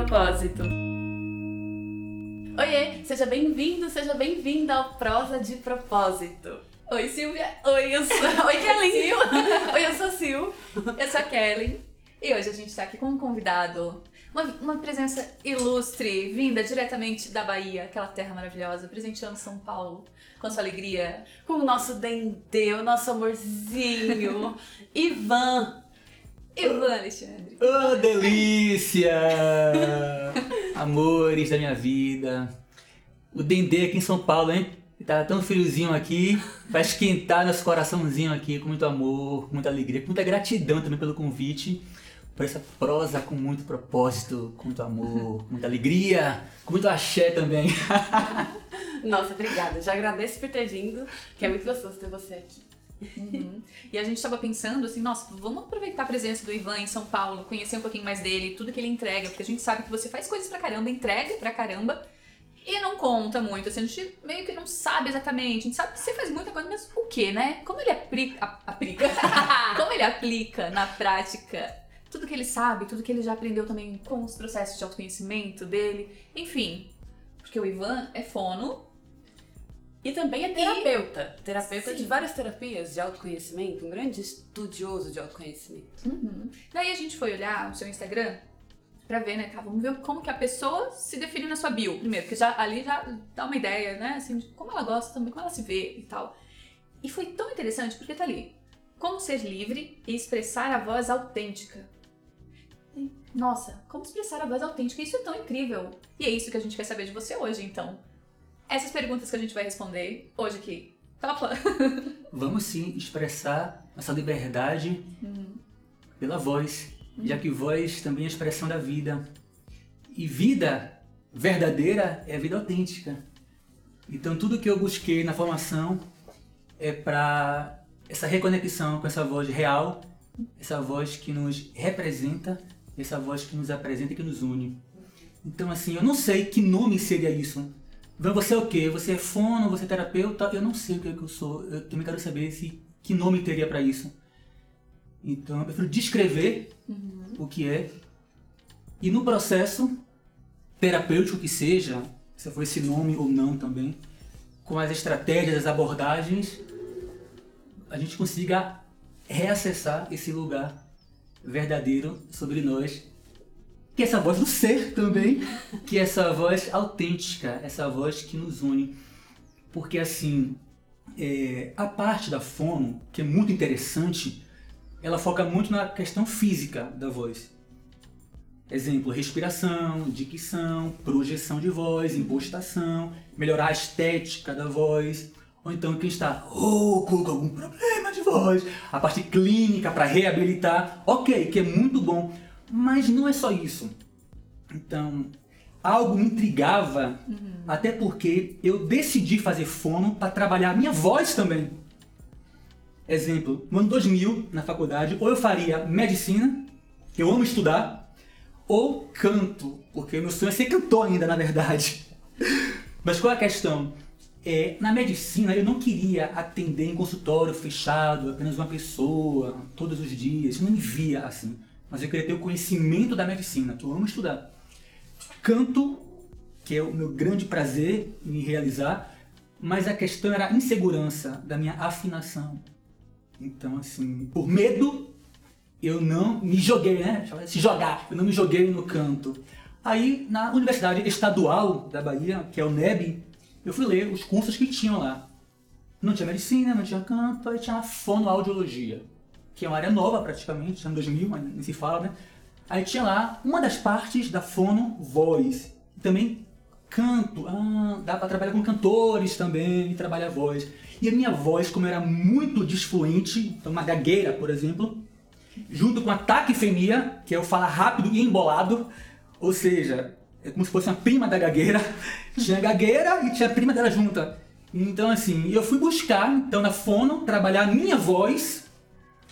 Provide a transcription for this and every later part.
propósito. Oiê, seja bem-vindo, seja bem-vinda ao Prosa de Propósito. Oi, Silvia. Oi, eu sou. Oi, Kelly. Oi, eu sou a Sil. Eu sou a Kelly. E hoje a gente tá aqui com um convidado, uma, uma presença ilustre, vinda diretamente da Bahia, aquela terra maravilhosa, presenteando São Paulo com sua alegria, com o nosso dendê, o nosso amorzinho, Ivan. Ivan Alexandre. Oh, delícia! Amores da minha vida. O Dendê aqui em São Paulo, hein? Tá tão friozinho aqui, vai esquentar nosso coraçãozinho aqui com muito amor, com muita alegria, com muita gratidão também pelo convite, por essa prosa com muito propósito, com muito amor, com muita alegria, com muito axé também. Nossa, obrigada. Já agradeço por ter vindo, que é muito gostoso ter você aqui. Uhum. E a gente estava pensando assim, nossa, vamos aproveitar a presença do Ivan em São Paulo, conhecer um pouquinho mais dele, tudo que ele entrega, porque a gente sabe que você faz coisas pra caramba, entrega pra caramba e não conta muito, assim, a gente meio que não sabe exatamente, a gente sabe que você faz muita coisa, mas o que, né? Como ele aplica, aplica, como ele aplica na prática tudo que ele sabe, tudo que ele já aprendeu também com os processos de autoconhecimento dele, enfim, porque o Ivan é fono, e também é terapeuta. Terapeuta Sim. de várias terapias de autoconhecimento, um grande estudioso de autoconhecimento. Uhum. Daí a gente foi olhar o seu Instagram pra ver, né, tá, vamos ver como que a pessoa se define na sua bio, primeiro, porque já, ali já dá uma ideia, né, assim, de como ela gosta também, como ela se vê e tal. E foi tão interessante porque tá ali, como ser livre e expressar a voz autêntica. Nossa, como expressar a voz autêntica, isso é tão incrível. E é isso que a gente quer saber de você hoje, então essas perguntas que a gente vai responder hoje aqui. Topa? Vamos sim expressar essa liberdade uhum. pela voz, uhum. já que voz também é expressão da vida. E vida verdadeira é vida autêntica. Então tudo que eu busquei na formação é para essa reconexão com essa voz real, essa voz que nos representa, essa voz que nos apresenta e que nos une. Então assim, eu não sei que nome seria isso você é o quê? Você é fono, você é terapeuta? Eu não sei o que, é que eu sou. Eu também quero saber se que nome teria para isso. Então eu prefiro descrever uhum. o que é. E no processo terapêutico que seja, se for esse nome ou não também, com as estratégias, as abordagens, a gente consiga reacessar esse lugar verdadeiro sobre nós que essa voz do ser também, que é essa voz autêntica, essa voz que nos une. Porque assim, é, a parte da fono, que é muito interessante, ela foca muito na questão física da voz. Exemplo, respiração, dicção, projeção de voz, impostação, melhorar a estética da voz. Ou então quem está rouco com algum problema de voz, a parte clínica para reabilitar, ok, que é muito bom. Mas não é só isso. Então, algo me intrigava, uhum. até porque eu decidi fazer fono para trabalhar a minha voz também. Exemplo, no ano 2000, na faculdade, ou eu faria medicina, que eu amo estudar, ou canto, porque meu sonho é ser cantor ainda, na verdade. Mas qual é a questão? É, na medicina eu não queria atender em consultório fechado, apenas uma pessoa, todos os dias. Eu não me via assim mas eu queria ter o conhecimento da medicina, que eu amo estudar. Canto, que é o meu grande prazer em realizar, mas a questão era a insegurança da minha afinação. Então, assim, por medo, eu não me joguei, né? Se jogar, eu não me joguei no canto. Aí, na Universidade Estadual da Bahia, que é o NEB, eu fui ler os cursos que tinham lá. Não tinha medicina, não tinha canto, aí tinha fonoaudiologia que é uma área nova praticamente, ano 2000, mas nem se fala, né? Aí tinha lá uma das partes da fono voz, também canto, ah, dá para trabalhar com cantores também, trabalhar voz. E a minha voz, como era muito desfluente, então uma gagueira, por exemplo, junto com a taquifemia, que é o falar rápido e embolado, ou seja, é como se fosse uma prima da gagueira, tinha a gagueira e tinha a prima dela junta. Então assim, eu fui buscar, então na fono, trabalhar a minha voz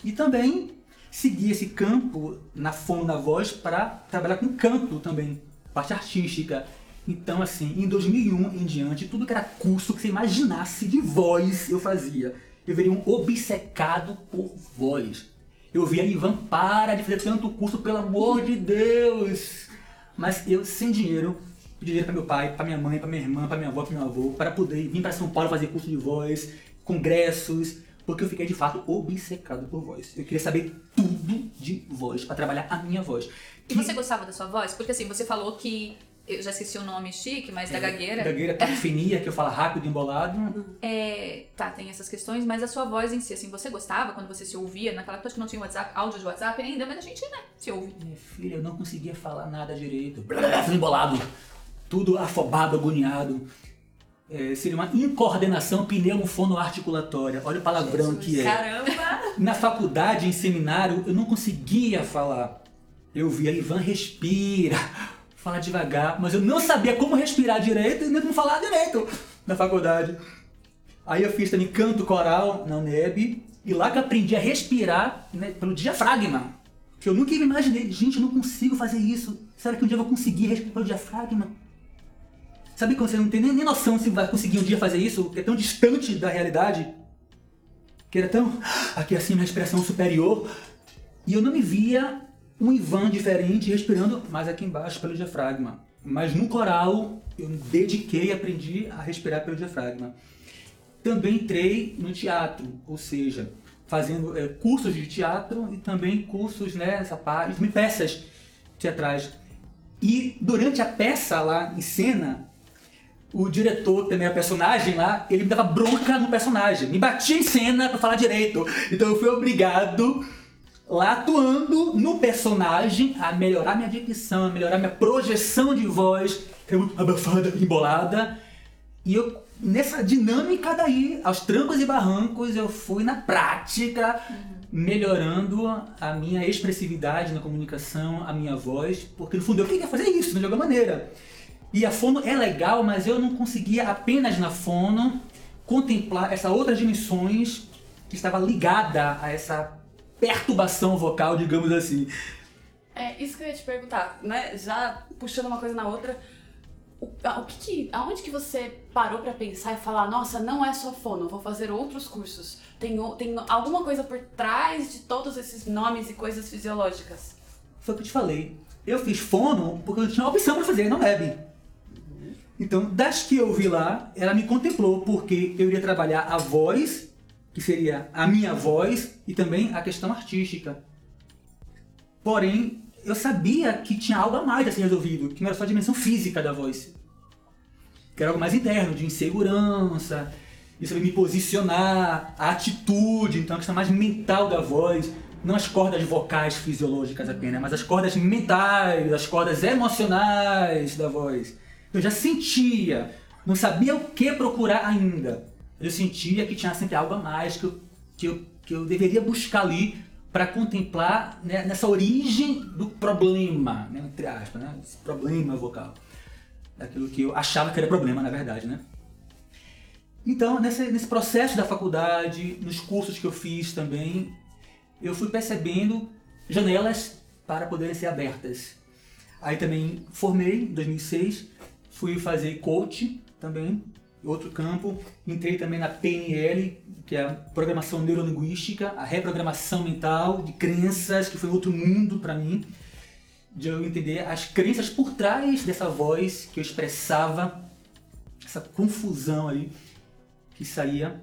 e também seguir esse campo na fono da voz para trabalhar com canto também, parte artística. Então, assim, em 2001 em diante, tudo que era curso que você imaginasse de voz eu fazia. Eu veria um obcecado por voz. Eu via Ivan, para de fazer tanto curso, pelo amor de Deus! mas eu sem dinheiro, pedi dinheiro para meu pai, para minha mãe, para minha irmã, para minha avó, para meu avô, para poder vir para São Paulo fazer curso de voz, congressos, porque eu fiquei de fato obcecado por voz. Eu queria saber tudo de voz, para trabalhar a minha voz. E você gostava da sua voz? Porque assim, você falou que eu já esqueci o nome chique, mas da gagueira. Gagueira, taquifinia, que eu falo rápido, embolado. É, tá, tem essas questões, mas a sua voz em si, assim, você gostava quando você se ouvia? Naquela época que não tinha WhatsApp, áudio de WhatsApp ainda, mas a gente, né, se ouve. Minha filha, eu não conseguia falar nada direito. Tudo embolado. Tudo afobado, agoniado. É, seria uma incoordenação pneumofonoarticulatória. Olha o palavrão Jesus, que é. Caramba! Na faculdade, em seminário, eu não conseguia falar. Eu via Ivan respira, fala devagar, mas eu não sabia como respirar direito e nem como falar direito na faculdade. Aí eu fiz também canto coral na UNEB, e lá que eu aprendi a respirar né, pelo diafragma. Que eu nunca imaginei, gente, eu não consigo fazer isso. Será que um dia eu vou conseguir respirar pelo diafragma? Sabe quando você não tem nem, nem noção se vai conseguir um dia fazer isso, que é tão distante da realidade? Que era tão. Aqui assim, uma respiração superior. E eu não me via um Ivan diferente respirando mais aqui embaixo pelo diafragma. Mas no coral eu me dediquei aprendi a respirar pelo diafragma. Também entrei no teatro, ou seja, fazendo é, cursos de teatro e também cursos nessa né, parte, peças teatrais. E durante a peça lá em cena, o diretor, também a personagem lá, ele me dava bronca no personagem, me batia em cena para falar direito. Então eu fui obrigado lá atuando no personagem a melhorar minha dicção, a melhorar minha projeção de voz, que é muito abafada, embolada. E eu nessa dinâmica daí, aos trancos e barrancos, eu fui na prática melhorando a minha expressividade na comunicação, a minha voz, porque no fundo eu queria fazer isso de alguma maneira. E a fono é legal, mas eu não conseguia apenas na fono contemplar essas outras dimensões que estava ligada a essa perturbação vocal, digamos assim. É, isso que eu ia te perguntar, né? Já puxando uma coisa na outra, o, o que, que aonde que você parou para pensar e falar, nossa, não é só fono, vou fazer outros cursos. Tem, tem alguma coisa por trás de todos esses nomes e coisas fisiológicas? Foi o que eu te falei. Eu fiz fono porque eu tinha uma opção para fazer, não web. Então, das que eu vi lá, ela me contemplou, porque eu iria trabalhar a voz, que seria a minha voz, e também a questão artística. Porém, eu sabia que tinha algo a mais a ser resolvido, que não era só a dimensão física da voz. Que era algo mais interno, de insegurança, de saber me posicionar, a atitude, então a questão mais mental da voz. Não as cordas vocais fisiológicas apenas, mas as cordas mentais, as cordas emocionais da voz. Eu já sentia, não sabia o que procurar ainda. Eu sentia que tinha sempre algo a mais que eu, que eu, que eu deveria buscar ali para contemplar né, nessa origem do problema, né, entre aspas, né, esse problema vocal. Daquilo que eu achava que era problema, na verdade, né? Então, nesse, nesse processo da faculdade, nos cursos que eu fiz também, eu fui percebendo janelas para poderem ser abertas. Aí também formei em 2006 Fui fazer coach também, outro campo. Entrei também na PNL, que é a programação neurolinguística, a reprogramação mental de crenças, que foi outro mundo para mim, de eu entender as crenças por trás dessa voz que eu expressava, essa confusão ali que saía.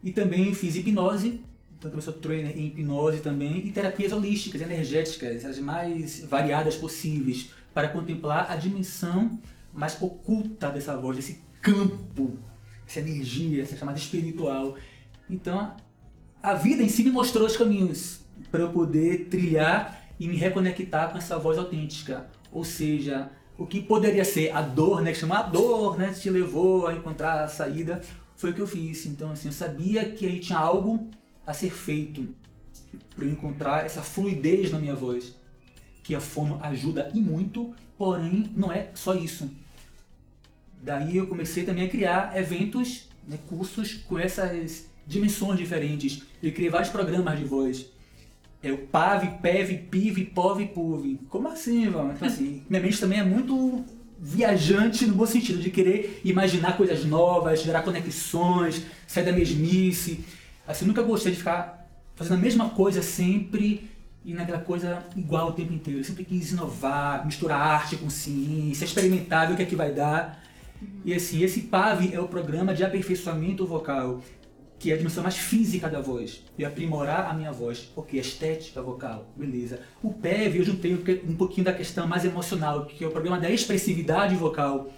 E também fiz hipnose, então eu sou trainer em hipnose também, e terapias holísticas, energéticas, as mais variadas possíveis, para contemplar a dimensão mais oculta dessa voz, desse campo, essa energia, essa chamada espiritual. Então, a vida em si me mostrou os caminhos para eu poder trilhar e me reconectar com essa voz autêntica. Ou seja, o que poderia ser a dor, né, que chama a dor, né, te levou a encontrar a saída, foi o que eu fiz. Então, assim, eu sabia que aí tinha algo a ser feito para eu encontrar essa fluidez na minha voz, que a fono ajuda e muito, porém não é só isso. Daí eu comecei também a criar eventos, né, cursos com essas dimensões diferentes. Eu criei vários programas de voz. É o PAV, PEV, PIV, POV, PUV. Como assim, mano? Então, assim, minha mente também é muito viajante no bom sentido, de querer imaginar coisas novas, gerar conexões, sair da mesmice. Assim, nunca gostei de ficar fazendo a mesma coisa sempre e naquela coisa igual o tempo inteiro. Eu sempre quis inovar, misturar arte com ciência, experimentar, ver o que é que vai dar. E assim, esse PAV é o programa de aperfeiçoamento vocal, que é a dimensão mais física da voz, e aprimorar a minha voz, porque estética vocal, beleza. O PEV eu juntei um pouquinho da questão mais emocional, que é o programa da expressividade vocal,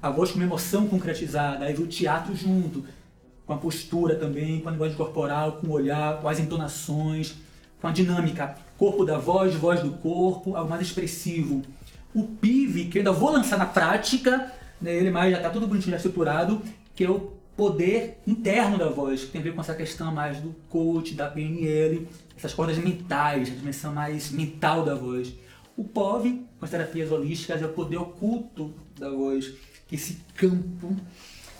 a voz com uma emoção concretizada, aí o teatro junto, com a postura também, com a linguagem corporal, com o olhar, com as entonações, com a dinâmica, corpo da voz, voz do corpo, algo mais expressivo. O PIV, que eu ainda vou lançar na prática, né, ele mais já está tudo bonitinho, já estruturado, que é o poder interno da voz, que tem a ver com essa questão mais do coach, da PNL, essas cordas mentais, a dimensão mais mental da voz. O POV, com as terapias holísticas, é o poder oculto da voz, que esse campo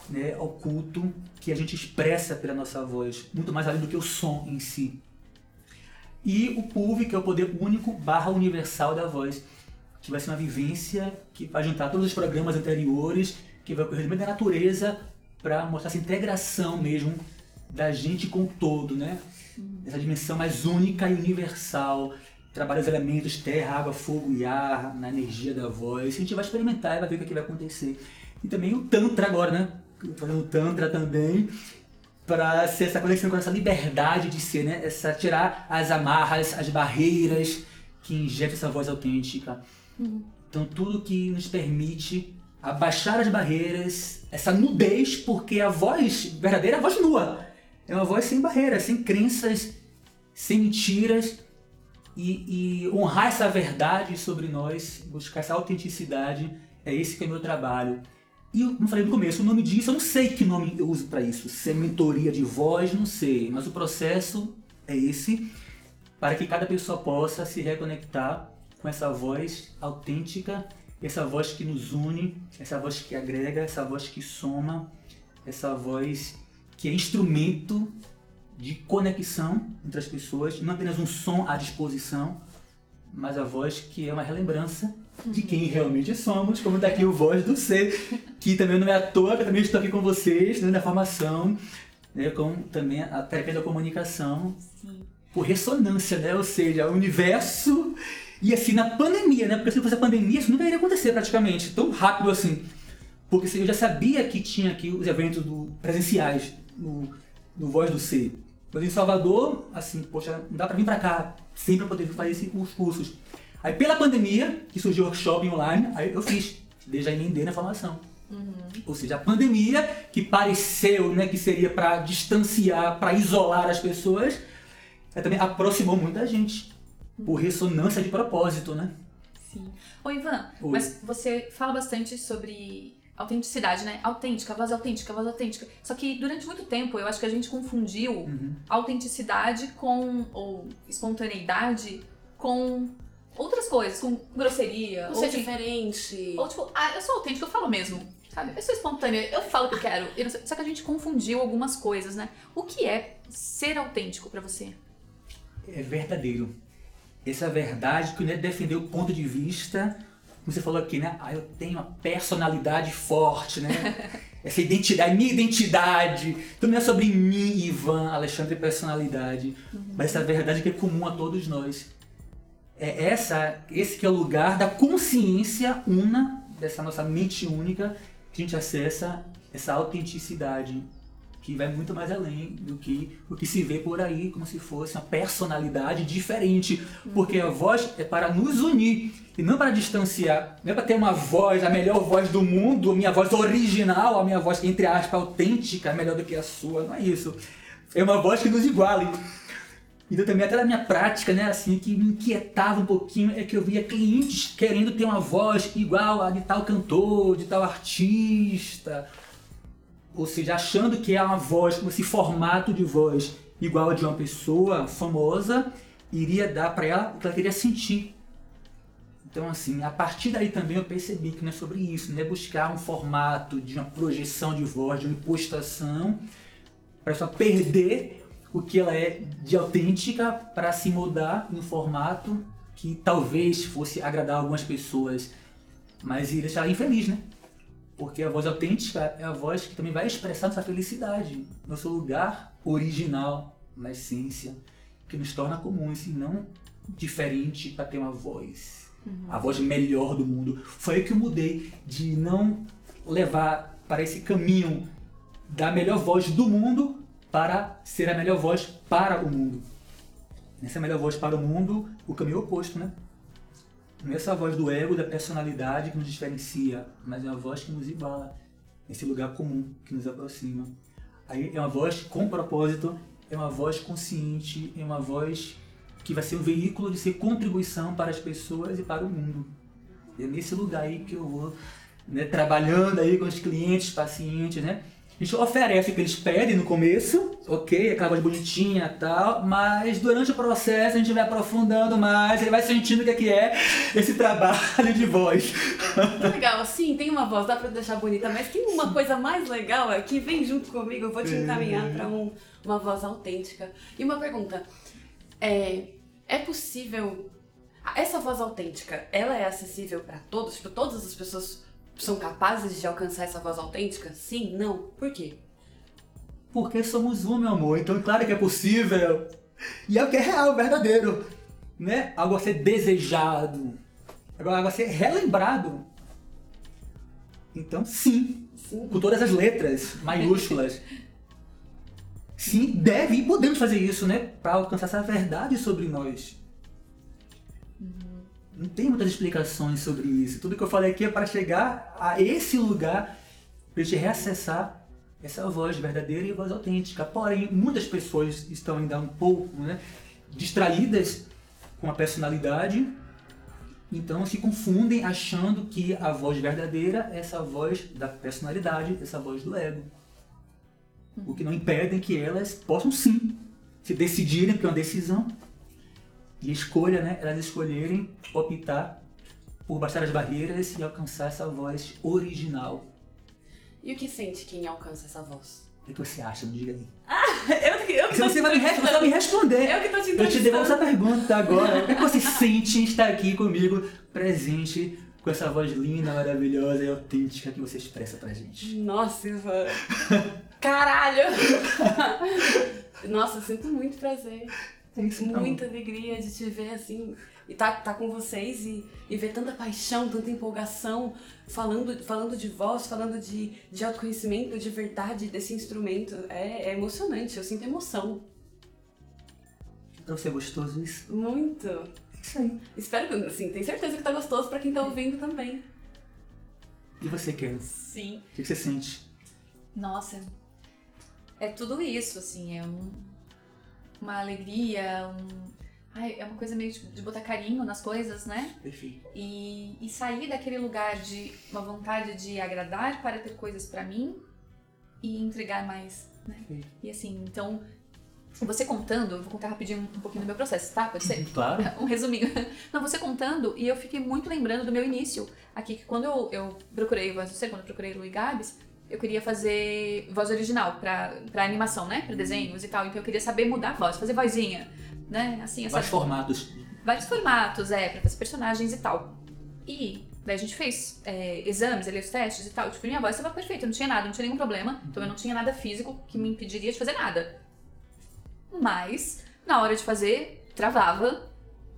né, oculto que a gente expressa pela nossa voz, muito mais além do que o som em si. E o PUV, que é o poder único barra universal da voz, que vai ser uma vivência que vai juntar todos os programas anteriores, que vai ocorrer no meio da natureza para mostrar essa integração mesmo da gente com o todo, né? Essa dimensão mais única e universal. Trabalha os elementos terra, água, fogo e ar na energia da voz. A gente vai experimentar e vai ver o que, é vai acontecer. E também o Tantra agora, né? Fazendo Tantra também, para ser essa conexão com essa liberdade de ser, né? Essa, tirar as amarras, as barreiras que injeta essa voz autêntica. Então, tudo que nos permite abaixar as barreiras, essa nudez, porque a voz verdadeira é a voz nua. É uma voz sem barreiras, sem crenças, sem mentiras. E, e, honrar essa verdade sobre nós, buscar essa autenticidade, é esse que é o meu trabalho. E eu, como falei no começo, o nome disso, eu não sei que nome eu uso para isso. Se é mentoria de voz, não sei. Mas o processo é esse, para que cada pessoa possa se reconectar com essa voz autêntica, essa voz que nos une, essa voz que agrega, essa voz que soma, essa voz que é instrumento de conexão entre as pessoas, não apenas um som à disposição, mas a voz que é uma relembrança de quem realmente somos, como daqui o Voz do Ser, que também não é à toa, que também estou aqui com vocês né, na formação, né, com também a terapia da comunicação, Sim. por ressonância, né, ou seja, o universo e assim, na pandemia, né? Porque se não fosse a pandemia, isso nunca iria acontecer praticamente, tão rápido assim. Porque assim, eu já sabia que tinha aqui os eventos do, presenciais no, no Voz do Ser. Mas em Salvador, assim, poxa, não dá pra vir pra cá sempre pra poder fazer esses, os cursos. Aí pela pandemia, que surgiu o workshop online, aí eu fiz, desde a emendei na formação. Uhum. Ou seja, a pandemia, que pareceu né, que seria para distanciar, para isolar as pessoas, também aproximou muita gente por ressonância de propósito, né? Sim. Ô Ivan, Oi. mas você fala bastante sobre autenticidade, né? Autêntica, voz autêntica, voz autêntica. Só que durante muito tempo eu acho que a gente confundiu uhum. autenticidade com, ou espontaneidade com outras coisas, com grosseria. ou ser diferente. Ou tipo, ah, eu sou autêntica, eu falo mesmo. Sabe? Eu sou espontânea, eu falo o que eu quero. Só que a gente confundiu algumas coisas, né? O que é ser autêntico para você? É verdadeiro essa verdade que o defendeu o ponto de vista, como você falou aqui, né? Ah, eu tenho uma personalidade forte, né? Essa identidade, minha identidade. Então não é sobre mim, Ivan, Alexandre, personalidade, uhum. mas essa verdade que é comum a todos nós. É essa, esse que é o lugar da consciência una, dessa nossa mente única, que a gente acessa essa autenticidade que vai muito mais além do que o que se vê por aí, como se fosse uma personalidade diferente, porque a voz é para nos unir e não para distanciar, não é para ter uma voz, a melhor voz do mundo, a minha voz original, a minha voz, entre aspas, autêntica, melhor do que a sua, não é isso. É uma voz que nos iguale. Então também até na minha prática, né, assim, que me inquietava um pouquinho é que eu via clientes querendo ter uma voz igual a de tal cantor, de tal artista, ou seja, achando que é uma voz, esse formato de voz igual a de uma pessoa famosa, iria dar para ela o que ela queria sentir. Então, assim, a partir daí também eu percebi que não é sobre isso, não é buscar um formato de uma projeção de voz, de uma impostação, para só perder o que ela é de autêntica para se mudar em um formato que talvez fosse agradar algumas pessoas, mas iria deixar ela infeliz, né? Porque a voz autêntica é a voz que também vai expressar nossa felicidade, nosso lugar original na essência, que nos torna comuns e não diferente para ter uma voz. Uhum. A voz melhor do mundo. Foi aí que eu mudei de não levar para esse caminho da melhor voz do mundo para ser a melhor voz para o mundo. Nessa melhor voz para o mundo, o caminho oposto, né? Não é essa voz do ego, da personalidade que nos diferencia, mas é uma voz que nos iguala, nesse lugar comum que nos aproxima. Aí é uma voz com propósito, é uma voz consciente, é uma voz que vai ser um veículo de ser contribuição para as pessoas e para o mundo. É nesse lugar aí que eu vou né, trabalhando aí com os clientes, pacientes, né? A gente oferece o que eles pedem no começo, ok, aquela voz bonitinha e tal, mas durante o processo a gente vai aprofundando mais, ele vai sentindo o que é, que é esse trabalho de voz. Que legal, sim, tem uma voz, dá pra deixar bonita, mas tem uma coisa mais legal aqui, vem junto comigo, eu vou te encaminhar para um, uma voz autêntica. E uma pergunta, é, é possível, essa voz autêntica, ela é acessível para todos? Tipo, todas as pessoas são capazes de alcançar essa voz autêntica? Sim? Não? Por quê? Porque somos um, meu amor. Então, claro que é possível. E é o que é real, verdadeiro. Né? Algo a ser desejado. Algo a ser relembrado. Então, sim. sim. Com todas as letras maiúsculas. sim, deve e podemos fazer isso, né? Para alcançar essa verdade sobre nós. Não tem muitas explicações sobre isso. Tudo que eu falei aqui é para chegar a esse lugar, para gente reacessar essa voz verdadeira e voz autêntica. Porém, muitas pessoas estão ainda um pouco né, distraídas com a personalidade, então se confundem achando que a voz verdadeira é essa voz da personalidade, essa voz do ego. O que não impede que elas possam sim se decidirem, porque é uma decisão, e escolha, né, elas escolherem optar por baixar as barreiras e alcançar essa voz original. E o que sente quem alcança essa voz? O que você acha? Me diga aí. Ah, eu, eu que você vai me, você me responder. Eu que tô te Eu te devolvo essa pergunta agora. O que você sente em estar aqui comigo, presente, com essa voz linda, maravilhosa e autêntica que você expressa pra gente? Nossa, Ivan. Caralho! Nossa, eu sinto muito prazer. Então. Muita alegria de te ver assim e tá, tá com vocês e, e ver tanta paixão, tanta empolgação, falando, falando de voz, falando de, de autoconhecimento, de verdade desse instrumento. É, é emocionante, eu sinto emoção. Pra você é gostoso isso? Muito. É isso aí. Espero que, assim, tenho certeza que tá gostoso pra quem tá ouvindo também. E você, Ken? Sim. O que você sente? Nossa, é tudo isso, assim, é um uma alegria, um, ai, é uma coisa meio de, de, botar carinho nas coisas, né? Perfeito. E, e sair daquele lugar de uma vontade de agradar para ter coisas para mim e entregar mais, né? Perfeito. E assim, então você contando, vou contar rapidinho um pouquinho do meu processo, tá? Pode ser? Claro. Um resuminho. Não, você contando, e eu fiquei muito lembrando do meu início. Aqui, que quando eu, eu procurei Ser, quando eu procurei Luiz Gabs, eu queria fazer voz original pra, pra animação, né? Pra desenhos e tal. Então eu queria saber mudar a voz, fazer vozinha, né? Assim. Vários formatos. Vários formatos, é, pra fazer personagens e tal. E daí a gente fez é, exames, ali, os testes e tal. Tipo, minha voz estava perfeita, não tinha nada, não tinha nenhum problema. Então eu não tinha nada físico que me impediria de fazer nada. Mas, na hora de fazer, travava.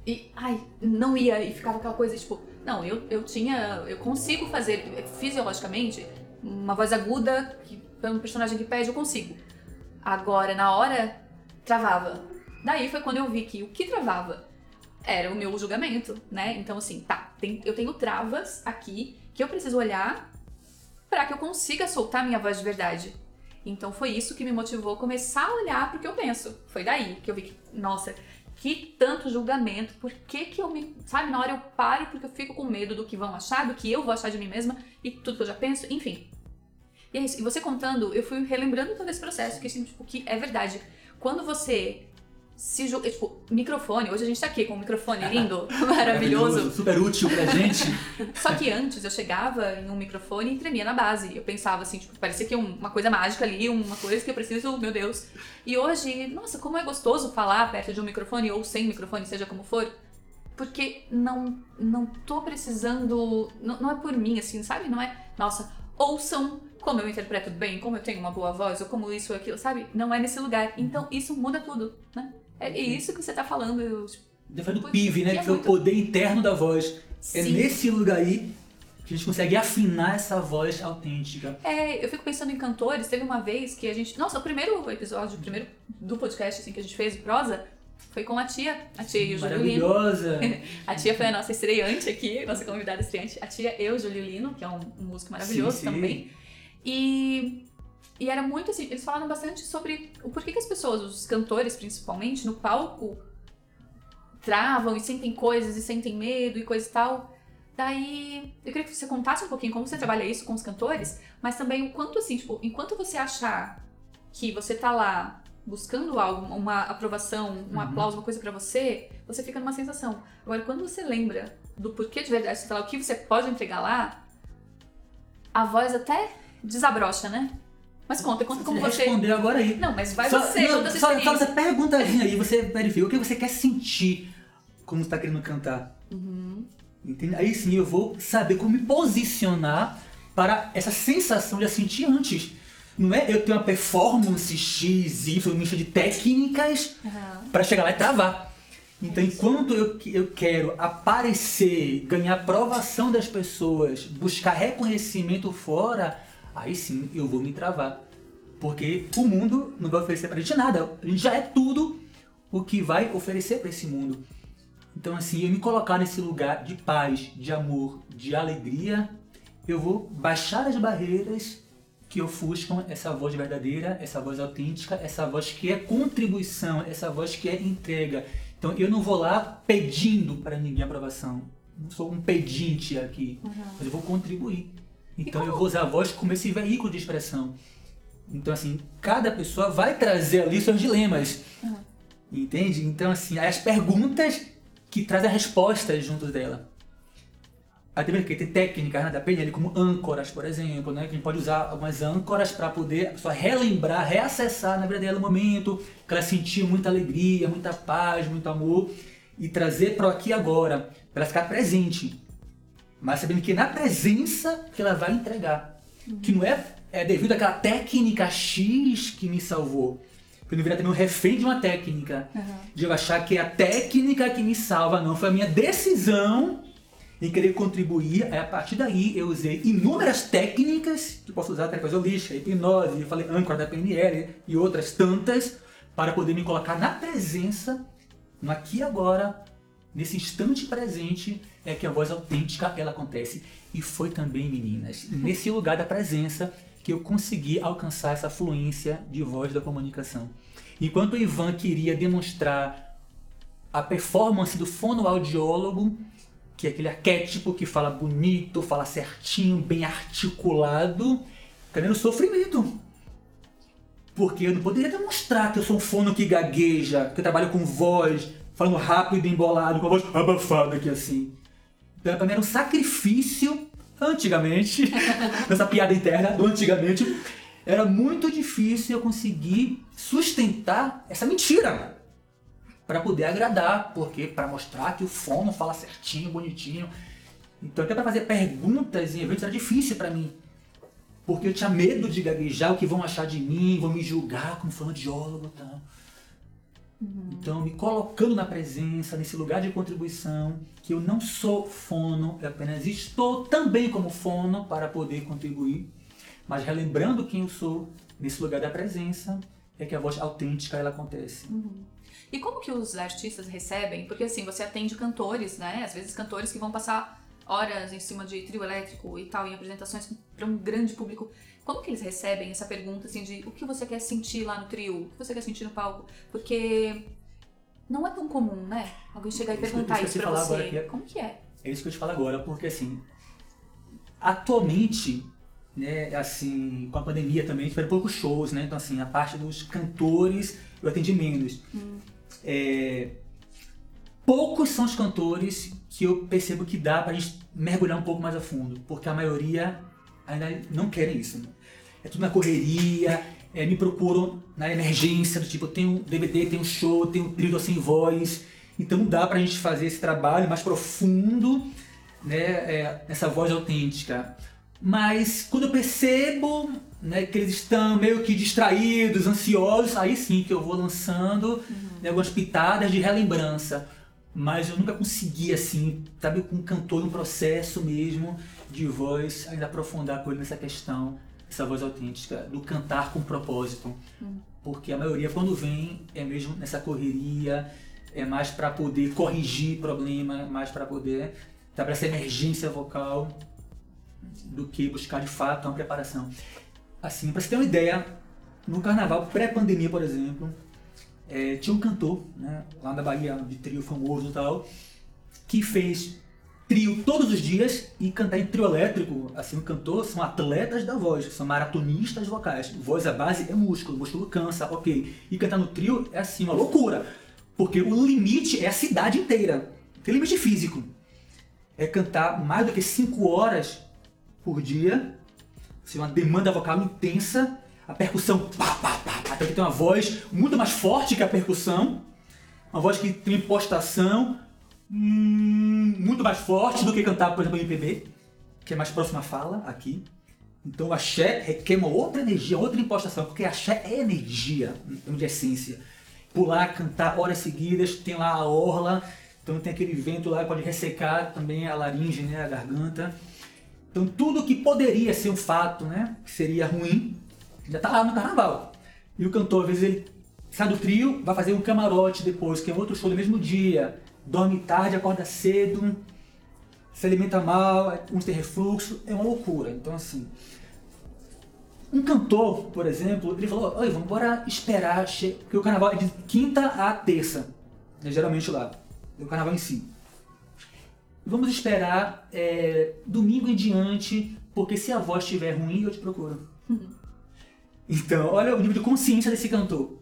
E, ai, não ia. E ficava aquela coisa, tipo, não, eu, eu tinha. Eu consigo fazer fisiologicamente uma voz aguda, que um personagem que pede, eu consigo. Agora, na hora, travava. Daí foi quando eu vi que o que travava era o meu julgamento, né? Então, assim, tá, tem, eu tenho travas aqui que eu preciso olhar para que eu consiga soltar minha voz de verdade. Então foi isso que me motivou a começar a olhar pro que eu penso. Foi daí que eu vi que, nossa, que tanto julgamento, por que que eu me... Sabe, na hora eu paro porque eu fico com medo do que vão achar, do que eu vou achar de mim mesma e tudo que eu já penso, enfim. E é isso. E você contando, eu fui relembrando todo esse processo, que, assim, tipo, que é verdade. Quando você se julga, tipo, microfone, hoje a gente tá aqui com um microfone lindo, maravilhoso. maravilhoso. Super útil pra gente. Só que antes eu chegava em um microfone e tremia na base. Eu pensava assim, tipo, parecia que uma coisa mágica ali, uma coisa que eu preciso, meu Deus. E hoje, nossa, como é gostoso falar perto de um microfone ou sem microfone, seja como for. Porque não, não tô precisando. Não, não é por mim, assim, sabe? Não é, nossa, ouçam como eu interpreto bem, como eu tenho uma boa voz, ou como isso ou aquilo, sabe? Não é nesse lugar. Então isso muda tudo, né? É, é isso que você tá falando. Eu, do PIV, né? Que, que é, é o poder interno da voz. É Sim. É nesse lugar aí que a gente consegue afinar essa voz autêntica. É, eu fico pensando em cantores. Teve uma vez que a gente. Nossa, o primeiro episódio, o primeiro do podcast assim, que a gente fez, prosa, foi com a tia, a tia e o Julio Maravilhosa! a tia foi a nossa estreante aqui, nossa convidada estreante. A tia e o Julio Lino, que é um, um músico maravilhoso sim, sim. também. E, e era muito assim, eles falaram bastante sobre o porquê que as pessoas, os cantores principalmente, no palco travam e sentem coisas e sentem medo e coisa e tal. Daí, eu queria que você contasse um pouquinho como você trabalha isso com os cantores, mas também o quanto assim, tipo, enquanto você achar que você tá lá buscando algo, uma aprovação, um uhum. aplauso, uma coisa para você, você fica numa sensação. Agora, quando você lembra do porquê de verdade você tá lá, o que você pode entregar lá, a voz até desabrocha, né? Mas conta, conta como você. responder agora aí. Não, mas vai só, você, não, conta só, só essa perguntazinha aí, você verifica o que você quer sentir quando está querendo cantar. Uhum. Entende? Aí sim eu vou saber como me posicionar para essa sensação de já sentir antes. Não é eu ter uma performance X, Y, mista de técnicas uhum. para chegar lá e travar. Então, enquanto eu, eu quero aparecer, ganhar aprovação das pessoas, buscar reconhecimento fora, aí sim eu vou me travar. Porque o mundo não vai oferecer pra gente nada. A gente já é tudo o que vai oferecer para esse mundo. Então, assim, eu me colocar nesse lugar de paz, de amor, de alegria, eu vou baixar as barreiras que ofuscam essa voz verdadeira, essa voz autêntica, essa voz que é contribuição, essa voz que é entrega. Então, eu não vou lá pedindo para ninguém aprovação. Não sou um pedinte aqui, uhum. mas eu vou contribuir. Então, eu vou usar a voz como esse veículo de expressão. Então, assim, cada pessoa vai trazer ali seus dilemas. Uhum. Entende? Então, assim, as perguntas que trazem respostas junto dela. Até mesmo porque tem técnicas né, da PNL, como âncoras, por exemplo, né, que a gente pode usar algumas âncoras para poder a pessoa relembrar, reacessar na vida dela o momento que ela sentiu muita alegria, muita paz, muito amor, e trazer para aqui agora, para ela ficar presente. Mas sabendo que é na presença que ela vai entregar. Uhum. Que não é, é devido àquela técnica X que me salvou eu não virar também um refém de uma técnica. Uhum. De eu achar que é a técnica que me salva, não. Foi a minha decisão em querer contribuir. Aí, a partir daí, eu usei inúmeras técnicas que posso usar, terapia holística, hipnose, eu falei âncora da PNL e outras tantas, para poder me colocar na presença, no aqui e agora, nesse instante presente, é que a voz autêntica ela acontece. E foi também, meninas, nesse lugar da presença que eu consegui alcançar essa fluência de voz da comunicação. Enquanto o Ivan queria demonstrar a performance do fonoaudiólogo, que é aquele arquétipo que fala bonito, fala certinho, bem articulado, cadê o sofrimento? Porque eu não poderia demonstrar que eu sou um fono que gagueja, que eu trabalho com voz, falando rápido e embolado, com a voz abafada aqui assim. Então, mim era um sacrifício antigamente, nessa piada interna do antigamente, era muito difícil eu conseguir sustentar essa mentira para poder agradar, porque para mostrar que o fono fala certinho, bonitinho. Então até para fazer perguntas em eventos era difícil para mim. Porque eu tinha medo de gaguejar, o que vão achar de mim, vão me julgar como fonoaudiólogo e tal. Uhum. Então, me colocando na presença, nesse lugar de contribuição, que eu não sou fono, eu apenas estou também como fono para poder contribuir, mas relembrando quem eu sou, nesse lugar da presença, é que a voz autêntica ela acontece. Uhum. E como que os artistas recebem? Porque assim, você atende cantores, né? Às vezes cantores que vão passar horas em cima de trio elétrico e tal, em apresentações para um grande público. Como que eles recebem essa pergunta assim de o que você quer sentir lá no trio? O que você quer sentir no palco? Porque não é tão comum, né? Alguém chegar e perguntar isso, isso pra você. Agora, é, Como que é? É isso que eu te falo agora, porque assim, atualmente, né, assim, com a pandemia também, tiveram poucos shows, né? Então assim, a parte dos cantores eu atendi menos. Hum. É, poucos são os cantores que eu percebo que dá pra gente mergulhar um pouco mais a fundo, porque a maioria ainda não querem isso. Né? é tudo na correria, é, me procuram na emergência, do tipo, eu tenho DVD, tenho show, tenho trilho sem voz. Então dá pra gente fazer esse trabalho mais profundo, né, é, essa voz autêntica. Mas quando eu percebo né, que eles estão meio que distraídos, ansiosos, aí sim que eu vou lançando uhum. né, algumas pitadas de relembrança. mas eu nunca consegui, assim, sabe, com um cantor, um processo mesmo de voz, ainda aprofundar com ele nessa questão, essa voz autêntica, do cantar com propósito. Hum. Porque a maioria, quando vem, é mesmo nessa correria, é mais para poder corrigir problema, mais para poder para essa emergência vocal do que buscar de fato uma preparação. Assim, para você ter uma ideia, no carnaval pré-pandemia, por exemplo, é, tinha um cantor, né, lá na Bahia, de trio famoso e tal, que fez trio todos os dias e cantar em trio elétrico, assim, o cantor são atletas da voz, são maratonistas vocais. Voz à base é músculo, músculo cansa, ok. E cantar no trio é assim, uma loucura. Porque o limite é a cidade inteira. Tem limite físico. É cantar mais do que 5 horas por dia, assim, uma demanda vocal intensa, a percussão pá, pá, pá, pá, tem uma voz muito mais forte que a percussão, uma voz que tem impostação hum, muito mais forte do que cantar, por exemplo, MPB, que é mais próxima à fala aqui. Então o axé requer uma outra energia, outra impostação, porque axé é energia, de essência. Pular, cantar horas seguidas, tem lá a orla, então tem aquele vento lá que pode ressecar também a laringe, né, a garganta. Então tudo que poderia ser um fato, né, que seria ruim, já está lá no carnaval. E o cantor, às vezes, ele sai do trio, vai fazer um camarote depois, que é outro show no mesmo dia, dorme tarde, acorda cedo, se alimenta mal, uns tem refluxo, é uma loucura. Então, assim, um cantor, por exemplo, ele falou: Oi, vamos embora esperar, porque o carnaval é de quinta a terça, né, geralmente lá, o carnaval em si. Vamos esperar é, domingo em diante, porque se a voz estiver ruim, eu te procuro. Uhum. Então, olha o nível de consciência desse cantor.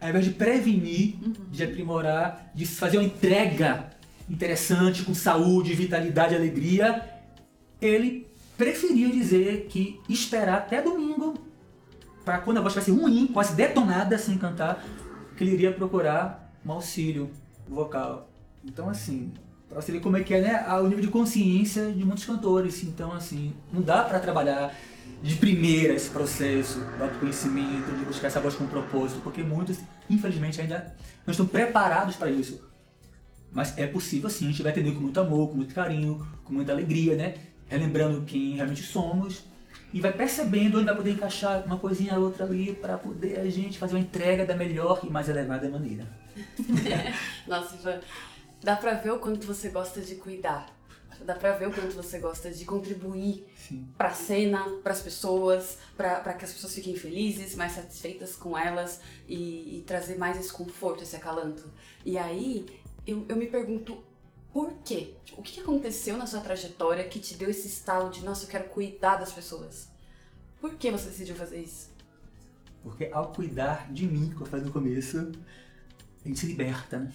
Ao invés de prevenir, uhum. de aprimorar, de fazer uma entrega interessante, com saúde, vitalidade, alegria, ele preferiu dizer que esperar até domingo, para quando a voz estivesse ruim, quase detonada sem cantar, que ele iria procurar um auxílio vocal. Então, assim, Pra você ver como é que é, né? O nível de consciência de muitos cantores. Então, assim, não dá para trabalhar de primeira esse processo do autoconhecimento, de buscar essa voz com propósito, porque muitos, infelizmente, ainda não estão preparados para isso. Mas é possível sim, a gente vai atender com muito amor, com muito carinho, com muita alegria, né? Relembrando quem realmente somos e vai percebendo onde vai poder encaixar uma coisinha ou outra ali para poder a gente fazer uma entrega da melhor e mais elevada maneira. Nossa, Ivan, dá pra ver o quanto você gosta de cuidar. Dá pra ver o quanto você gosta de contribuir Sim. pra cena, pras pessoas, pra, pra que as pessoas fiquem felizes, mais satisfeitas com elas e, e trazer mais esse conforto, esse acalanto. E aí, eu, eu me pergunto por quê? O que aconteceu na sua trajetória que te deu esse estalo de, nossa, eu quero cuidar das pessoas? Por que você decidiu fazer isso? Porque ao cuidar de mim, como eu falei no começo, a gente se liberta?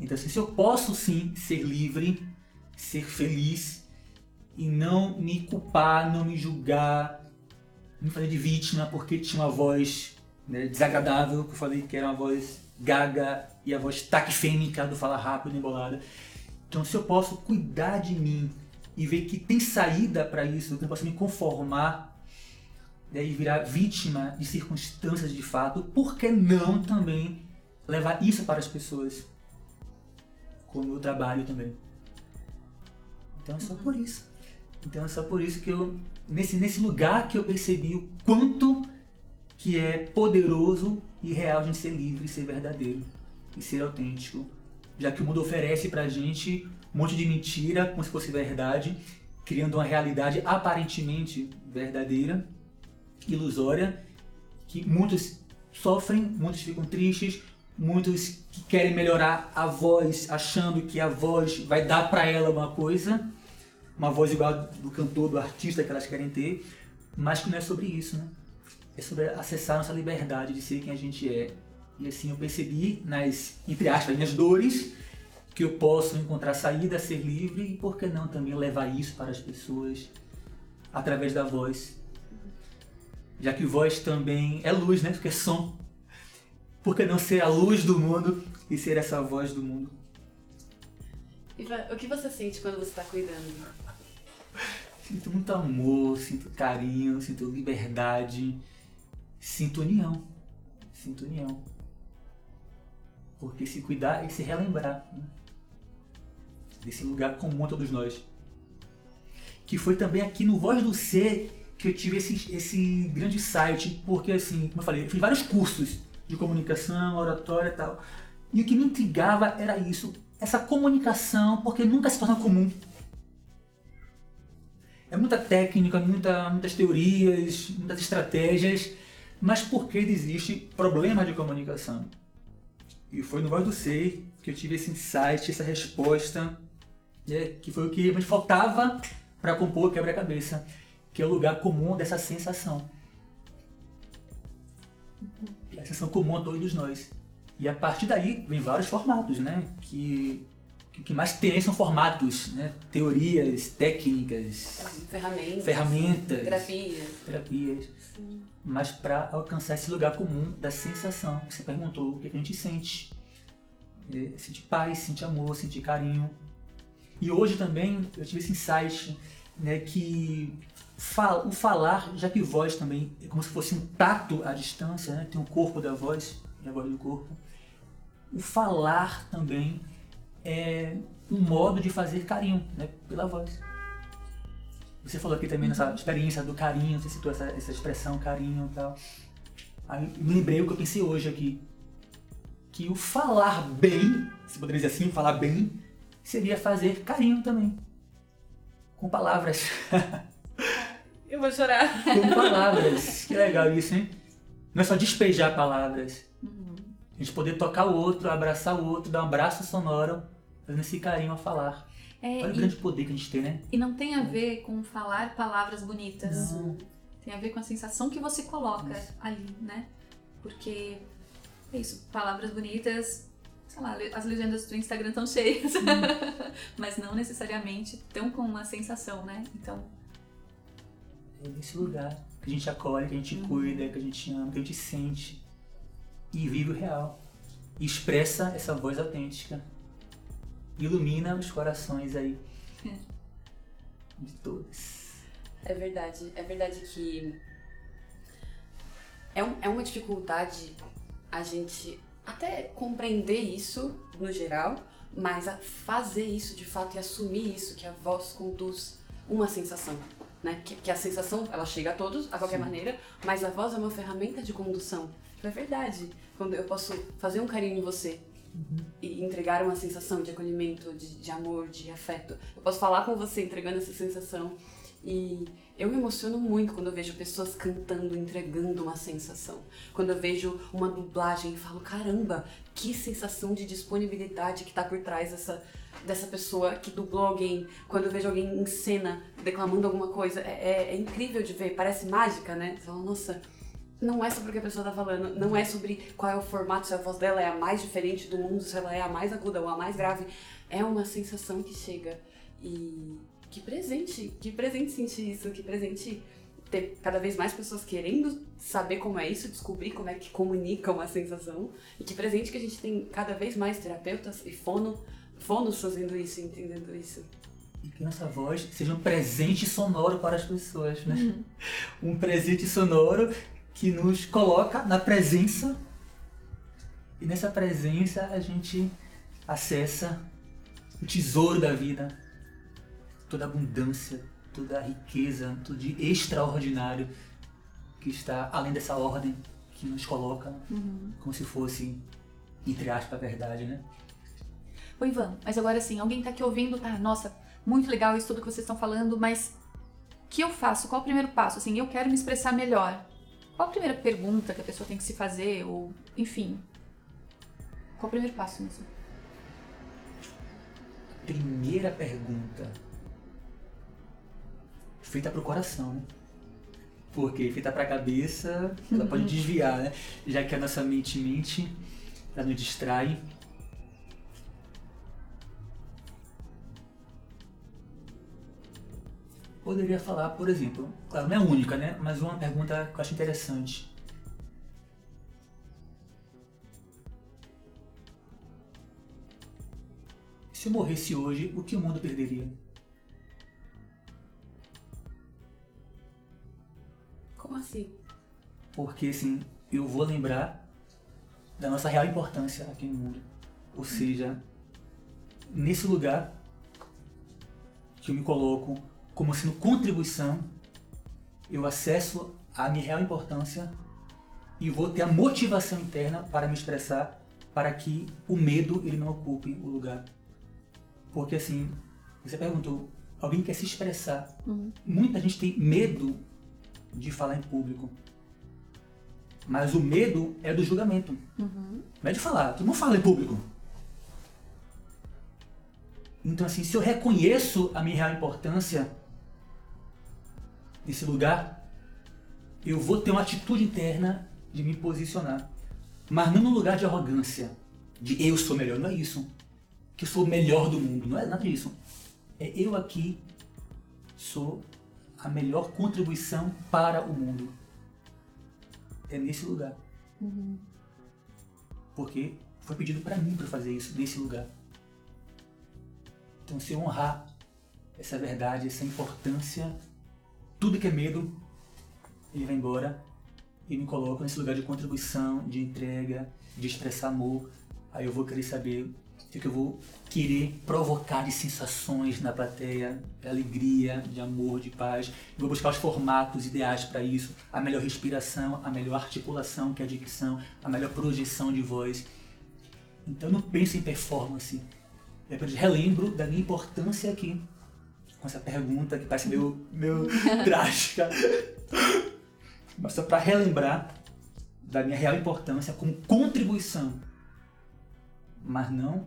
Então, assim, se eu posso sim ser livre, ser feliz e não me culpar, não me julgar, me fazer de vítima porque tinha uma voz né, desagradável, que eu falei que era uma voz gaga e a voz taquifêmica do falar rápido e embolada. Então, se eu posso cuidar de mim e ver que tem saída para isso, que eu posso me conformar né, e virar vítima de circunstâncias de fato, por que não também levar isso para as pessoas? com o meu trabalho também. Então é só por isso. Então é só por isso que eu, nesse, nesse lugar que eu percebi o quanto que é poderoso e real a gente ser livre, ser verdadeiro e ser autêntico. Já que o mundo oferece pra gente um monte de mentira, como se fosse verdade, criando uma realidade aparentemente verdadeira, ilusória, que muitos sofrem, muitos ficam tristes, muitos que querem melhorar a voz, achando que a voz vai dar para ela uma coisa, uma voz igual do cantor, do artista que elas querem ter, mas que não é sobre isso, né? É sobre acessar nossa liberdade de ser quem a gente é. E assim eu percebi nas, entre aspas, minhas dores, que eu posso encontrar saída, ser livre e por que não também levar isso para as pessoas através da voz. Já que voz também é luz, né? Porque é som. Por que não ser a luz do mundo e ser essa voz do mundo? Ivan, o que você sente quando você está cuidando? Sinto muito amor, sinto carinho, sinto liberdade, sinto união. Sinto união. Porque se cuidar é se relembrar né? desse lugar comum a todos nós. Que foi também aqui no Voz do Ser que eu tive esse, esse grande site, porque assim, como eu falei, eu fiz vários cursos de comunicação, oratória e tal. E o que me intrigava era isso, essa comunicação, porque nunca se torna comum. É muita técnica, muita, muitas teorias, muitas estratégias, mas por que existe problema de comunicação? E foi no Voz do Ser que eu tive esse insight, essa resposta, né, que foi o que me faltava para compor o quebra-cabeça, que é o lugar comum dessa sensação. A sensação comum a todos nós. E a partir daí vem vários formatos, né? Que que mais tem são formatos, né? teorias, técnicas, ferramentas, ferramentas terapias. terapias. Mas para alcançar esse lugar comum da sensação, você perguntou o que a gente sente. É, sentir paz, sentir amor, sentir carinho. E hoje também eu tive esse insight né, que o falar, já que voz também é como se fosse um tato à distância, né? tem o corpo da voz e a voz do corpo. O falar também é um modo de fazer carinho né, pela voz. Você falou aqui também nessa experiência do carinho, você citou essa, essa expressão carinho e tal. Aí me lembrei o que eu pensei hoje aqui. Que o falar bem, se poderia dizer assim, falar bem, seria fazer carinho também. Com palavras. Eu vou chorar. Com palavras. Que legal isso, hein? Não é só despejar palavras. A gente poder tocar o outro, abraçar o outro, dar um abraço sonoro, fazendo esse carinho a falar. É, Olha o grande poder que a gente tem, né? e não tem a ver com falar palavras bonitas. Não. Tem a ver com a sensação que você coloca Isso. ali, né? Porque é isso, palavras bonitas, sei lá, as legendas do Instagram estão cheias, mas não necessariamente estão com uma sensação, né? Então, É nesse lugar que a gente acolhe, que a gente cuida, que a gente ama, que a gente sente e vive o real. E expressa essa voz autêntica. Ilumina os corações aí. De todos. É verdade, é verdade que é, um- é uma dificuldade a gente até compreender isso no geral, mas a fazer isso de fato e assumir isso, que a voz conduz uma sensação. Né? Que, que a sensação ela chega a todos, a qualquer Sim. maneira, mas a voz é uma ferramenta de condução. É verdade. Quando eu posso fazer um carinho em você, e entregar uma sensação de acolhimento, de, de amor, de afeto. Eu posso falar com você entregando essa sensação e eu me emociono muito quando eu vejo pessoas cantando, entregando uma sensação. Quando eu vejo uma dublagem e falo, caramba, que sensação de disponibilidade que tá por trás dessa, dessa pessoa que dublou alguém. Quando eu vejo alguém em cena declamando alguma coisa, é, é- é incrível de ver, parece mágica, né? Você fala, nossa, não é sobre o que a pessoa tá falando, não é sobre qual é o formato, se a voz dela é a mais diferente do mundo, se ela é a mais aguda ou a mais grave. É uma sensação que chega. E que presente, que presente sentir isso, que presente ter cada vez mais pessoas querendo saber como é isso, descobrir como é que comunicam a sensação. E que presente que a gente tem cada vez mais terapeutas e fono, fonos fazendo isso, entendendo isso. E que nossa voz seja um presente sonoro para as pessoas, né? Um presente sonoro que nos coloca na presença. E nessa presença a gente acessa o tesouro da vida, toda a abundância, toda a riqueza, tudo de extraordinário que está além dessa ordem que nos coloca como se fosse, entre aspas, a verdade, né? Ô Ivan, mas agora assim, alguém tá aqui ouvindo, tá, nossa, muito legal isso tudo que vocês estão falando, mas o que eu faço? Qual o primeiro passo? Assim, eu quero me expressar melhor. Qual a primeira pergunta que a pessoa tem que se fazer? Ou, enfim. Qual o primeiro passo nisso? Primeira pergunta. Feita pro coração, né? Porque feita pra cabeça, ela pode desviar, né? Já que a nossa mente mente, ela nos distrai. Poderia falar, por exemplo, claro, não é a única, né? Mas uma pergunta que eu acho interessante. Se eu morresse hoje, o que o mundo perderia? Como assim? Porque assim, eu vou lembrar da nossa real importância aqui no mundo. Ou seja, nesse lugar que eu me coloco como sendo contribuição, eu acesso a minha real importância e vou ter a motivação interna para me expressar para que o medo ele não ocupe o lugar. Porque assim, você perguntou, alguém quer se expressar. Uhum. Muita gente tem medo de falar em público. Mas o medo é do julgamento. Uhum. Não é de falar, tu não fala em público. Então assim, se eu reconheço a minha real importância nesse lugar, eu vou ter uma atitude interna de me posicionar. Mas não no lugar de arrogância, de eu sou melhor, não é isso. Que eu sou o melhor do mundo, não é nada disso. É eu aqui sou a melhor contribuição para o mundo. É nesse lugar. Uhum. Porque foi pedido para mim para fazer isso nesse lugar. Então, se eu honrar essa verdade, essa importância, tudo que é medo, ele vai embora e me coloco nesse lugar de contribuição, de entrega, de expressar amor. Aí eu vou querer saber o que eu vou querer provocar de sensações na plateia, de alegria, de amor, de paz. Eu vou buscar os formatos ideais para isso, a melhor respiração, a melhor articulação, que é a dicção, a melhor projeção de voz. Então não penso em performance. Eu relembro da minha importância aqui. Com essa pergunta que parece meio, meio drástica mas só para relembrar da minha real importância como contribuição, mas não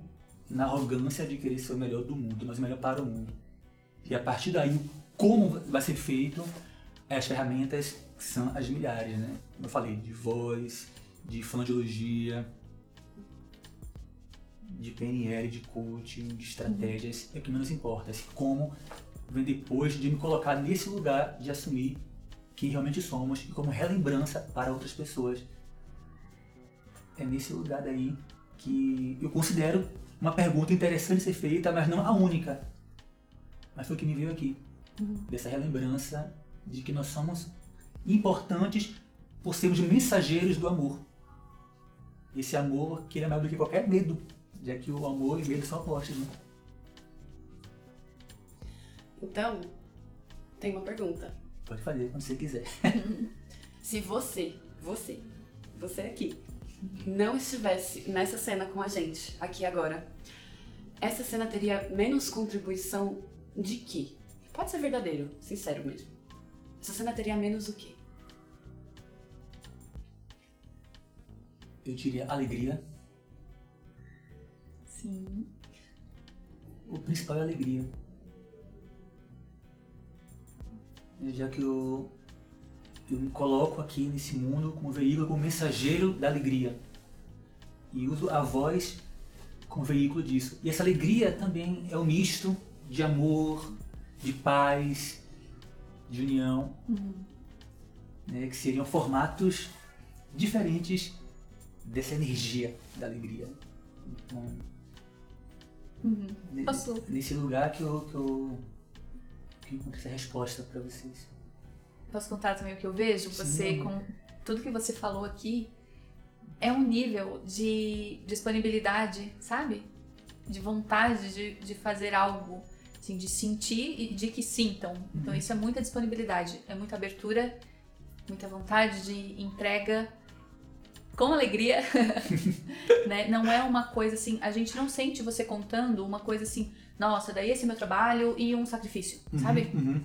na arrogância de querer ser o melhor do mundo, mas o melhor para o mundo. E a partir daí, como vai ser feito, as ferramentas são as milhares, né? Como eu falei, de voz, de fonoaudiologia, de PNL, de coaching, de estratégias, é o que menos importa. Assim, como vem depois de me colocar nesse lugar de assumir que realmente somos e como relembrança para outras pessoas. É nesse lugar daí que eu considero uma pergunta interessante ser feita, mas não a única. Mas foi o que me veio aqui. Uhum. Dessa relembrança de que nós somos importantes por sermos mensageiros do amor. Esse amor que é maior do que qualquer medo, já que o amor e medo são opostos. Né? Então, tem uma pergunta. Pode fazer quando você quiser. Se você, você, você aqui, não estivesse nessa cena com a gente, aqui agora, essa cena teria menos contribuição de quê? Pode ser verdadeiro, sincero mesmo. Essa cena teria menos o quê? Eu diria alegria. Sim. O principal é alegria. já que eu, eu me coloco aqui nesse mundo como veículo, como mensageiro da alegria. E uso a voz como veículo disso. E essa alegria também é um misto de amor, de paz, de união, uhum. né, que seriam formatos diferentes dessa energia da alegria. Então, uhum. nesse lugar que eu, que eu encontro essa resposta para vocês. Posso contar também o que eu vejo? Sim, você, com tudo que você falou aqui, é um nível de disponibilidade, sabe? De vontade de, de fazer algo, assim, de sentir e de que sintam. Então, uhum. isso é muita disponibilidade, é muita abertura, muita vontade de entrega com alegria, né? Não é uma coisa assim, a gente não sente você contando uma coisa assim, nossa, daí esse é meu trabalho e um sacrifício, uhum, sabe? Uhum.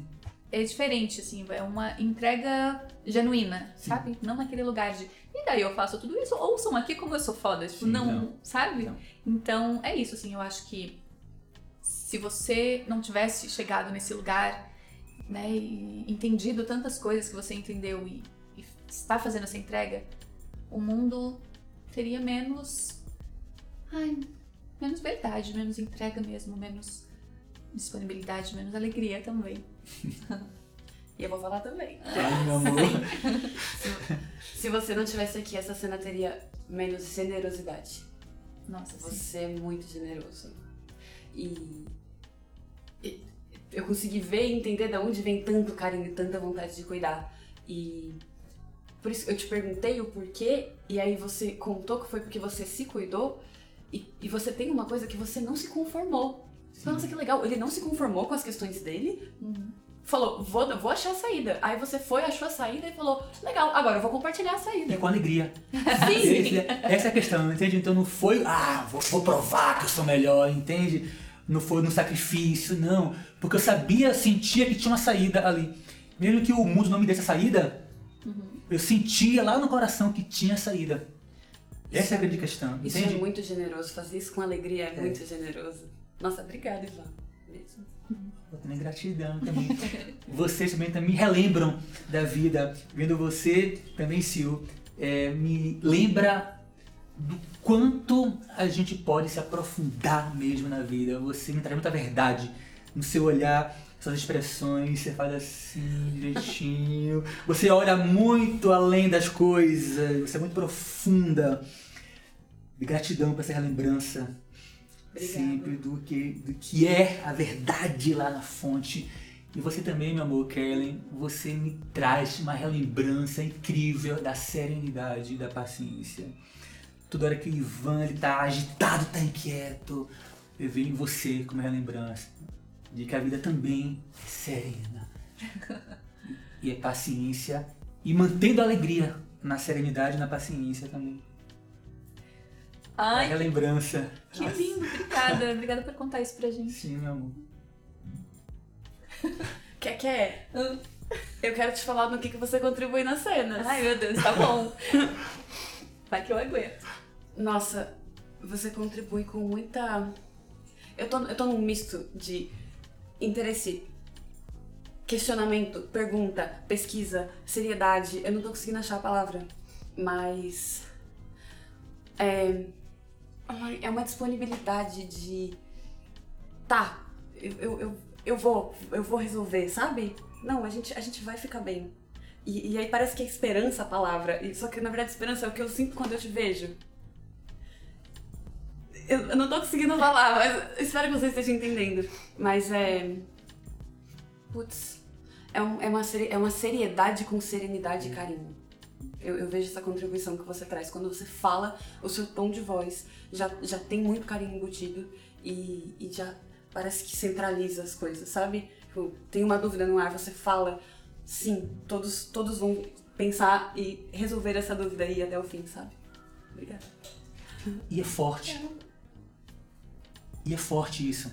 É diferente, assim, é uma entrega genuína, Sim. sabe? Não naquele lugar de, e daí eu faço tudo isso, ouçam aqui como eu sou foda, tipo, Sim, não, não, sabe? Não. Então, é isso, assim, eu acho que se você não tivesse chegado nesse lugar, né, e entendido tantas coisas que você entendeu e, e está fazendo essa entrega, o mundo teria menos. Ai, menos verdade, menos entrega mesmo, menos disponibilidade, menos alegria também. e eu vou falar também. Ai, meu amor. se, se você não tivesse aqui, essa cena teria menos generosidade. Nossa, Você sim. é muito generoso. E, e eu consegui ver e entender de onde vem tanto carinho e tanta vontade de cuidar. E por isso eu te perguntei o porquê, e aí você contou que foi porque você se cuidou, e, e você tem uma coisa que você não se conformou. Sim. Nossa, que legal. Ele não se conformou com as questões dele. Uhum. Falou, vou, vou achar a saída. Aí você foi, achou a saída e falou, legal, agora eu vou compartilhar a saída. E com alegria. Sim. essa é a questão, entende? Então não foi, ah, vou, vou provar que eu sou melhor, entende? Não foi no sacrifício, não. Porque eu sabia, sentia que tinha uma saída ali. Mesmo que o mundo não me desse a saída, uhum. Eu sentia lá no coração que tinha saída. Essa é a grande questão. Isso é muito generoso. Fazer isso com alegria é, é. muito generoso. Nossa, obrigada, Ivan. Mesmo. Eu também gratidão também. Vocês também, também me relembram da vida. Vendo você também, Sil, é, me lembra do quanto a gente pode se aprofundar mesmo na vida. Você me traz muita verdade no seu olhar, suas expressões, você faz assim, direitinho. Você olha muito além das coisas, você é muito profunda. Gratidão por essa relembrança Obrigada. sempre do que, do que é a verdade lá na fonte. E você também, meu amor, Kellen, você me traz uma relembrança incrível da serenidade e da paciência. Toda hora que o Ivan ele tá agitado, tá inquieto, eu vejo em você como relembrança de que a vida também é serena. e é paciência e mantendo a alegria na serenidade e na paciência também. Ai, a lembrança. Que lindo, obrigada. obrigada por contar isso pra gente. Sim, meu amor. Quer que é? Hum. Eu quero te falar no que, que você contribui nas cenas. Ai, meu Deus, tá bom. Vai que eu aguento. Nossa, você contribui com muita. Eu tô, eu tô num misto de interesse, questionamento, pergunta, pesquisa, seriedade. Eu não tô conseguindo achar a palavra. Mas. É é uma disponibilidade de. Tá, eu, eu, eu vou, eu vou resolver, sabe? Não, a gente, a gente vai ficar bem. E, e aí parece que é esperança a palavra. Só que na verdade esperança é o que eu sinto quando eu te vejo. Eu, não tô conseguindo falar, mas espero que você esteja entendendo. Mas é. Putz. É, um, é, uma, é uma seriedade com serenidade e carinho. Eu, eu, vejo essa contribuição que você traz. Quando você fala, o seu tom de voz já, já tem muito carinho embutido e, e já parece que centraliza as coisas, sabe? Tipo, tem uma dúvida no ar, você fala, sim, todos, todos vão pensar e resolver essa dúvida aí até o fim, sabe? Obrigada. E é forte. E é forte isso.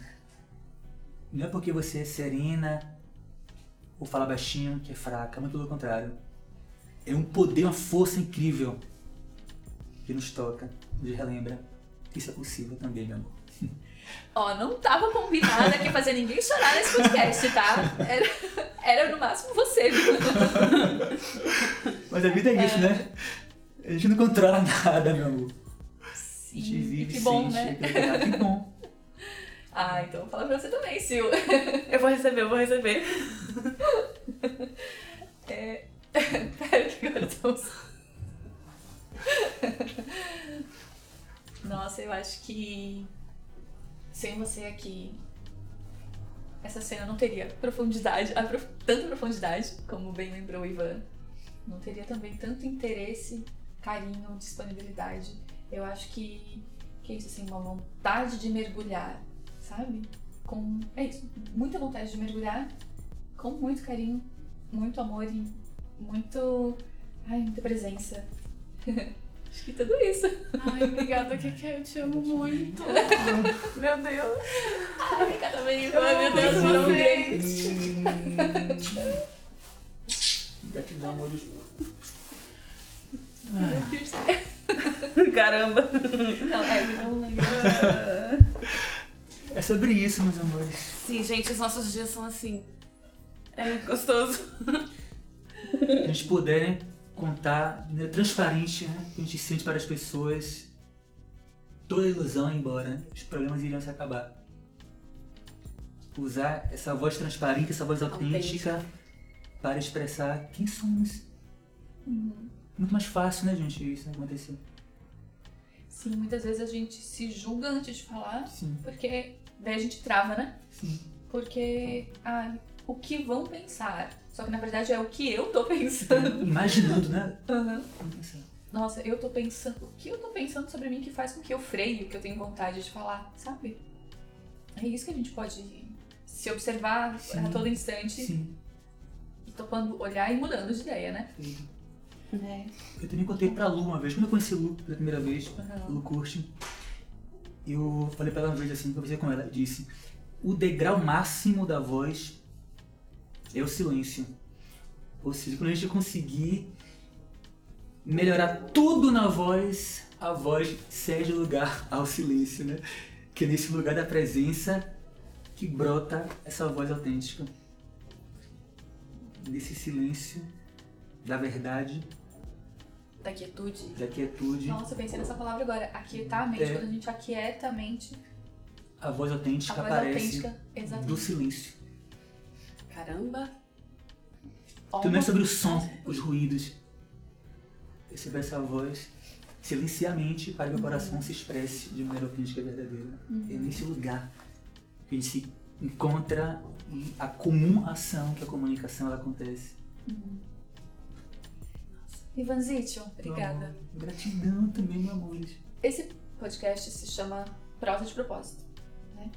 Não é porque você é serena ou fala baixinho que é fraca, muito pelo contrário é um poder, uma força incrível que nos toca, nos relembra que isso é possível também, meu amor. Ó, não tava combinado aqui fazer ninguém chorar nesse podcast, tá? Era, era no máximo você, viu? Mas a vida é isso, é... né? A gente não controla nada, meu amor. Sim, a gente vive, que bom, né? Que bom. Ah, então fala pra você também, Sil. Eu vou receber, eu vou receber. É, Pera que agora estamos. Nossa, eu acho que sem você aqui, essa cena não teria profundidade, tanta profundidade, como bem lembrou o Ivan. Não teria também tanto interesse, carinho, disponibilidade. Eu acho que, que é isso, assim, uma vontade de mergulhar, sabe? Com, é isso, muita vontade de mergulhar, com muito carinho, muito amor e muito. Ai, muita presença. Acho que tudo isso. Ai, obrigada, que eu te amo muito. meu Deus. Ai, obrigada, Melissa. Ai, meu Deus, vocês. Gratidão, amor. Caramba. Não, é, não lembro. É sobre isso, meus amores. Sim, gente, os nossos dias são assim. É muito gostoso a gente puder né, contar né, transparente, né, que a gente sente para as pessoas, toda a ilusão ir embora, né, os problemas iriam se acabar. Usar essa voz transparente, essa voz autêntica, para expressar quem somos. Uhum. Muito mais fácil, né, gente, isso acontecer. Sim, muitas vezes a gente se julga antes de falar, Sim. porque daí a gente trava, né? Sim. Porque, ah, o que vão pensar? Só que na verdade é o que eu tô pensando. Imaginando, né? Uhum. Nossa, eu tô pensando. O que eu tô pensando sobre mim que faz com que eu freie o que eu tenho vontade de falar, sabe? É isso que a gente pode se observar Sim. a todo instante Sim. e topando olhar e mudando de ideia, né? Sim. É. Eu também contei pra Lu uma vez, quando eu conheci Lu pela primeira vez, Uhum. Lu Curte, eu falei pra ela uma vez assim, conversei com ela, disse, o degrau máximo da voz é o silêncio. Ou seja, quando a gente conseguir melhorar tudo na voz, a voz cede lugar ao silêncio, né? Que é nesse lugar da presença que brota essa voz autêntica. Nesse silêncio da verdade, Da quietude. da quietude, Nossa, eu pensei nessa palavra agora. Aquietar a mente, É. quando a gente aquieta a mente, a voz autêntica a voz aparece autêntica. Do silêncio. Caramba. Tudo não é sobre o som, os ruídos. Perceber essa voz, silenciar a mente para que o coração se expresse de maneira autêntica e verdadeira. É nesse lugar que a gente se encontra e a comum ação que a comunicação ela acontece. Ivanzito, obrigada. Amor, Gratidão também, meu amor. Esse podcast se chama Prosa de Propósito, né?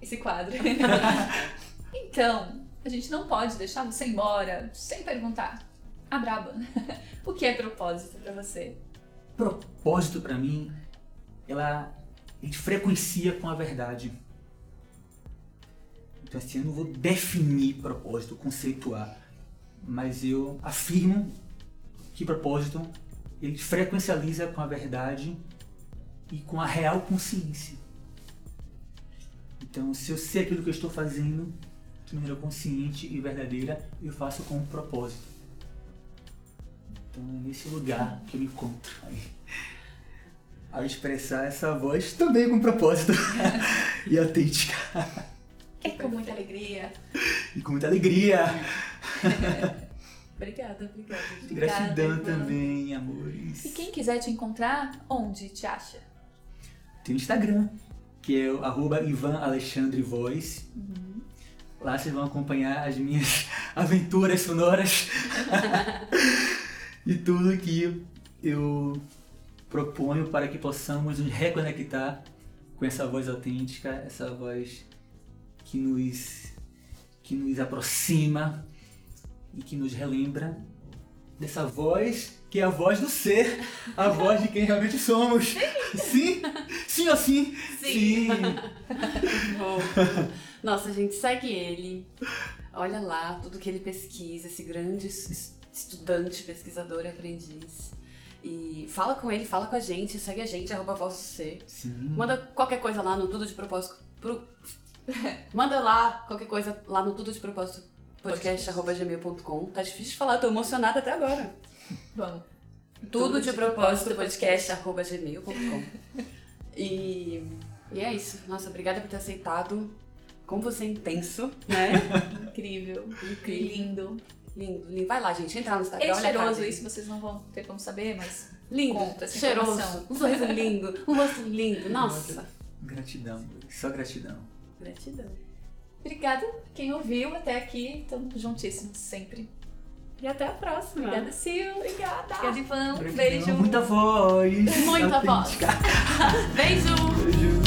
Esse quadro. então, a gente não pode deixar você embora sem perguntar. A braba, o que é propósito pra você? propósito para mim, ela a gente frequencia com a verdade. Então assim, eu não vou definir propósito, conceituar, mas eu afirmo que propósito ele frequencializa com a verdade e com a real consciência. Então, se eu sei aquilo que eu estou fazendo de maneira consciente e verdadeira, eu faço com um propósito. Então é nesse lugar que eu me encontro. Aí, ao expressar essa voz também com propósito e autêntica. É com muita alegria. E com muita alegria. Obrigada, obrigada. Obrigada, Gratidão também, amores. E quem quiser te encontrar, onde te acha? Tem o Instagram, que é o arroba Ivan Alexandre Voz. Lá vocês vão acompanhar as minhas aventuras sonoras e tudo que eu proponho para que possamos nos reconectar com essa voz autêntica, essa voz que nos, que nos aproxima e que nos relembra dessa voz que é a voz do ser, a voz de quem realmente somos. Sim? Sim ou sim? Sim. Bom. Nossa, gente, segue ele. Olha lá tudo que ele pesquisa, esse grande es- estudante, pesquisador e aprendiz. E fala com ele, fala com a gente, segue a gente, arroba voz do ser. Sim. Manda qualquer coisa lá no Tudo de Propósito. Pro... Manda lá qualquer coisa lá no Tudo de Propósito podcast, arroba gmail.com. Tá difícil de falar, tô emocionada até agora. Vamos. Tudo de propósito podcast arroba gmail.com. E, e é isso. Nossa, obrigada por ter aceitado. Como você é intenso, né? Incrível. Incrível. Lindo. Lindo, lindo. Vai lá, gente. Entra no Instagram. É olha cheiroso isso, vocês não vão ter como saber, mas Lindo, Conta essa cheiroso, um sorriso lindo, um rosto lindo. Nossa. Gratidão, só gratidão. Gratidão. Obrigada quem ouviu até aqui. Estamos juntíssimos sempre. E até a próxima. Obrigada, Sil. Obrigada. Obrigada, Ivan. Um beijo. Muita voz. Muita voz. Beijo! Beijo.